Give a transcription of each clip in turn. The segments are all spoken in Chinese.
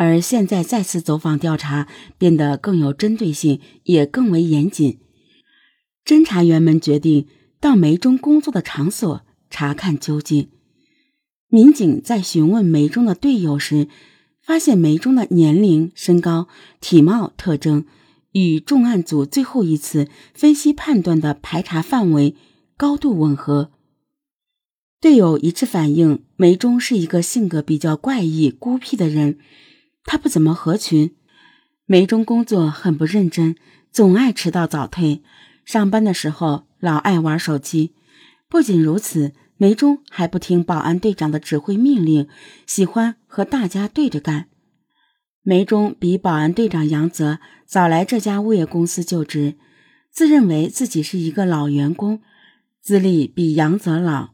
而现在再次走访调查，变得更有针对性，也更为严谨。侦查员们决定到梅中工作的场所查看究竟。民警在询问梅中的队友时，发现梅中的年龄、身高、体貌特征与重案组最后一次分析判断的排查范围高度吻合。队友一致反映，梅中是一个性格比较怪异、孤僻的人，他不怎么合群。梅中工作很不认真，总爱迟到早退，上班的时候老爱玩手机。不仅如此，梅中还不听保安队长的指挥命令，喜欢和大家对着干。梅中比保安队长杨泽早来这家物业公司就职，自认为自己是一个老员工，资历比杨泽老。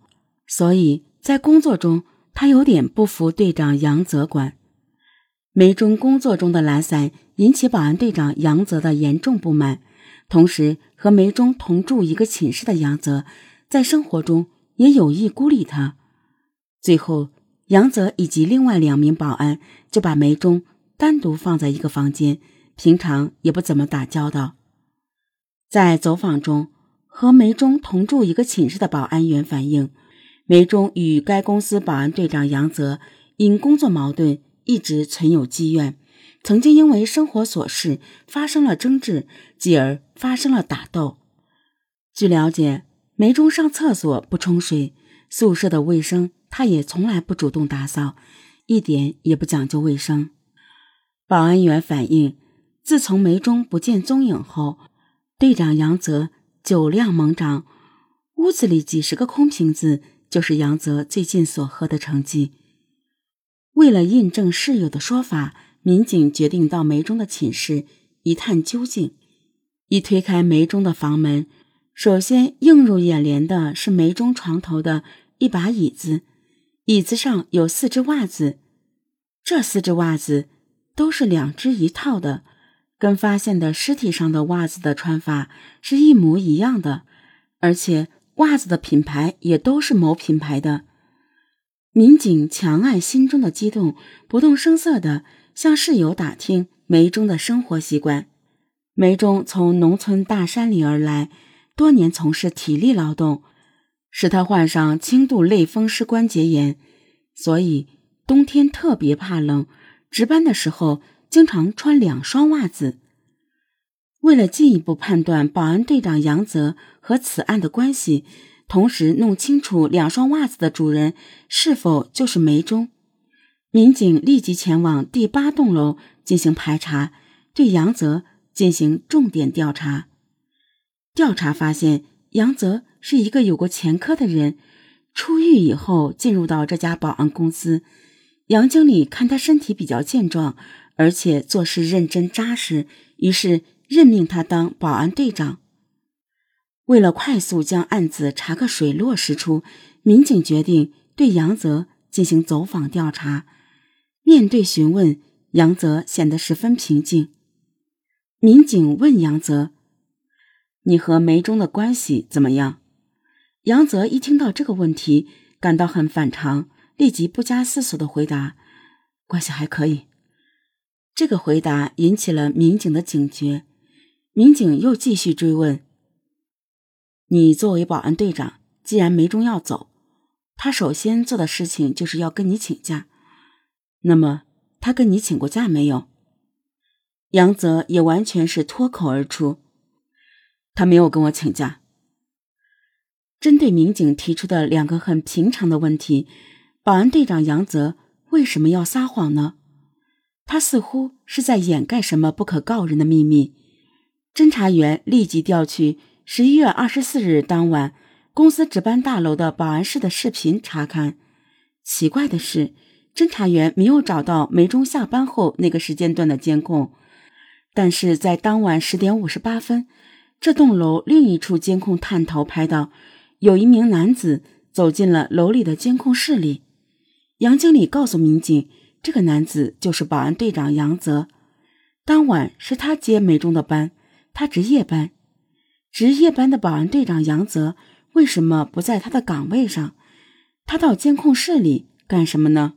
所以在工作中，他有点不服队长杨泽管。梅中工作中的懒散引起保安队长杨泽的严重不满。同时，和梅中同住一个寝室的杨泽，在生活中也有意孤立他。最后，杨泽以及另外两名保安就把梅中单独放在一个房间，平常也不怎么打交道。在走访中，和梅中同住一个寝室的保安员反映。梅中与该公司保安队长杨泽因工作矛盾一直存有积怨，曾经因为生活琐事发生了争执，继而发生了打斗。据了解，梅中上厕所不冲水，宿舍的卫生他也从来不主动打扫，一点也不讲究卫生。保安员反映，自从梅中不见踪影后，队长杨泽酒量猛涨，屋子里几十个空瓶子。就是杨泽最近所喝的成绩。为了印证室友的说法，民警决定到梅中的寝室一探究竟。一推开梅中的房门，首先映入眼帘的是梅中床头的一把椅子，椅子上有四只袜子，这四只袜子都是两只一套的，跟发现的尸体上的袜子的穿法是一模一样的，而且。袜子的品牌也都是某品牌的。民警强按心中的激动，不动声色地向室友打听梅中的生活习惯。梅中从农村大山里而来，多年从事体力劳动，使他患上轻度类风湿关节炎，所以冬天特别怕冷，值班的时候经常穿两双袜子。为了进一步判断保安队长杨泽和此案的关系，同时弄清楚两双袜子的主人是否就是梅中，民警立即前往第八栋楼进行排查，对杨泽进行重点调查。调查发现，杨泽是一个有过前科的人，出狱以后进入到这家保安公司。杨经理看他身体比较健壮，而且做事认真扎实，于是。任命他当保安队长。为了快速将案子查个水落石出，民警决定对杨泽进行走访调查。面对询问，杨泽显得十分平静。民警问杨泽：“你和梅中的关系怎么样？”杨泽一听到这个问题，感到很反常，立即不加思索的回答：“关系还可以。”这个回答引起了民警的警觉。民警又继续追问：“你作为保安队长，既然梅中要走，他首先做的事情就是要跟你请假。那么，他跟你请过假没有？”杨泽也完全是脱口而出：“他没有跟我请假。”针对民警提出的两个很平常的问题，保安队长杨泽为什么要撒谎呢？他似乎是在掩盖什么不可告人的秘密。侦查员立即调取十一月二十四日当晚公司值班大楼的保安室的视频查看。奇怪的是，侦查员没有找到梅中下班后那个时间段的监控，但是在当晚十点五十八分，这栋楼另一处监控探头拍到有一名男子走进了楼里的监控室里。杨经理告诉民警，这个男子就是保安队长杨泽，当晚是他接梅中的班。他值夜班，值夜班的保安队长杨泽为什么不在他的岗位上？他到监控室里干什么呢？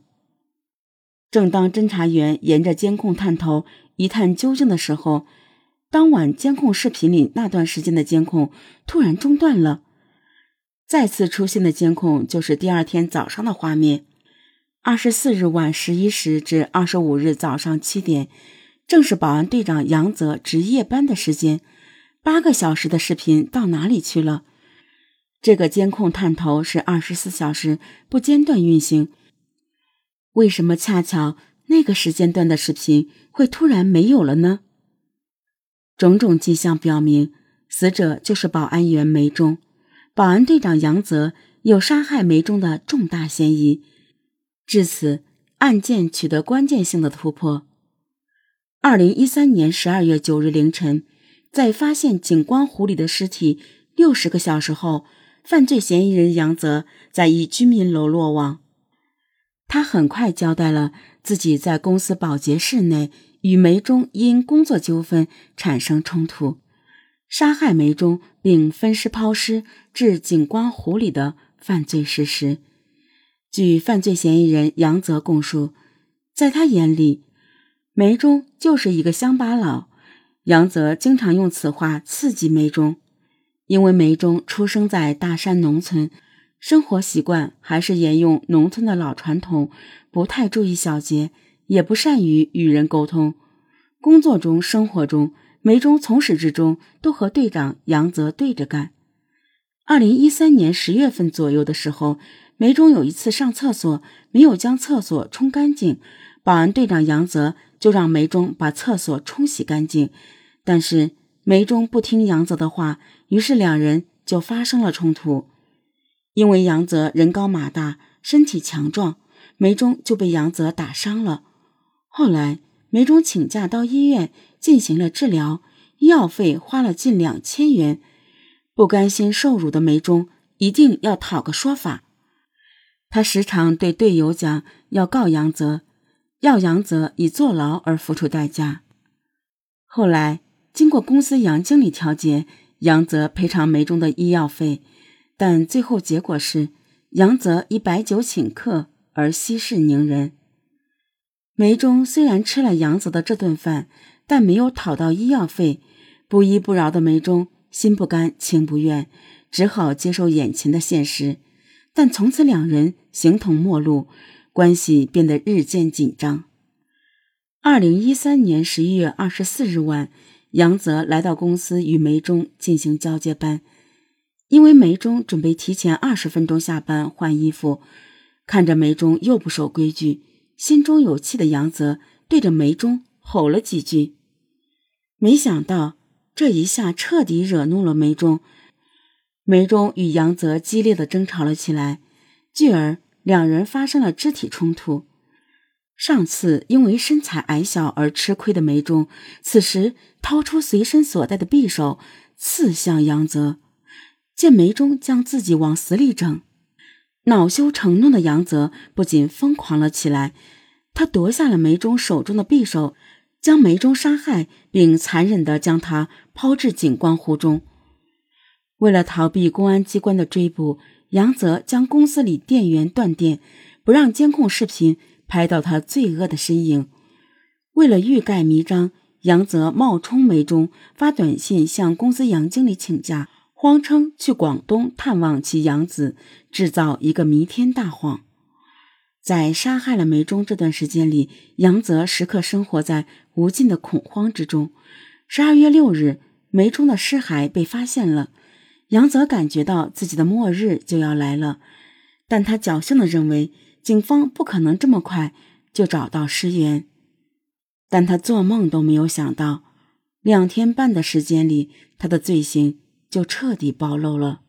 正当侦查员沿着监控探头一探究竟的时候，当晚监控视频里那段时间的监控突然中断了。再次出现的监控就是第二天早上的画面。二十四日晚十一时至二十五日早上七点，正是保安队长杨泽值夜班的时间。八个小时的视频到哪里去了？这个监控探头是二十四小时不间断运行，为什么恰巧那个时间段的视频会突然没有了呢？种种迹象表明，死者就是保安员梅忠。保安队长杨泽有杀害梅中的重大嫌疑，至此案件取得关键性的突破。二零一三年十二月九日凌晨，在发现景光湖里的尸体六十个小时后，犯罪嫌疑人杨泽在一居民楼落网。他很快交代了自己在公司保洁室内与梅中因工作纠纷产生冲突。杀害梅中并分尸抛尸至景光湖里的犯罪事实。据犯罪嫌疑人杨泽供述，在他眼里，梅中就是一个乡巴佬。杨泽经常用此话刺激梅中，因为梅中出生在大山农村，生活习惯还是沿用农村的老传统，不太注意小节，也不善于与人沟通，工作中、生活中。梅中从始至终都和队长杨泽对着干。二零一三年十月份左右的时候，梅中有一次上厕所没有将厕所冲干净，保安队长杨泽就让梅中把厕所冲洗干净，但是梅中不听杨泽的话，于是两人就发生了冲突。因为杨泽人高马大，身体强壮，梅中就被杨泽打伤了。后来梅中请假到医院。进行了治疗，医药费花了近两千元。不甘心受辱的梅中一定要讨个说法。他时常对队友讲要告杨泽，要杨泽以坐牢而付出代价。后来经过公司杨经理调解，杨泽赔偿梅中的医药费，但最后结果是杨泽以白酒请客而息事宁人。梅中虽然吃了杨泽的这顿饭。但没有讨到医药费，不依不饶的梅中心不甘情不愿，只好接受眼前的现实。但从此两人形同陌路，关系变得日渐紧张。二零一三年十一月二十四日晚，杨泽来到公司与梅中进行交接班，因为梅中准备提前二十分钟下班换衣服，看着梅中又不守规矩，心中有气的杨泽对着梅中吼了几句。没想到这一下彻底惹怒了梅中，梅中与杨泽激烈的争吵了起来，继而两人发生了肢体冲突。上次因为身材矮小而吃亏的梅中，此时掏出随身所带的匕首刺向杨泽。见梅中将自己往死里整，恼羞成怒的杨泽不仅疯狂了起来，他夺下了梅中手中的匕首。将梅中杀害，并残忍地将他抛至景观湖中。为了逃避公安机关的追捕，杨泽将公司里电源断电，不让监控视频拍到他罪恶的身影。为了欲盖弥彰，杨泽冒充梅中发短信向公司杨经理请假，谎称去广东探望其养子，制造一个弥天大谎。在杀害了梅中这段时间里，杨泽时刻生活在无尽的恐慌之中。十二月六日，梅中的尸骸被发现了，杨泽感觉到自己的末日就要来了，但他侥幸的认为警方不可能这么快就找到尸源。但他做梦都没有想到，两天半的时间里，他的罪行就彻底暴露了。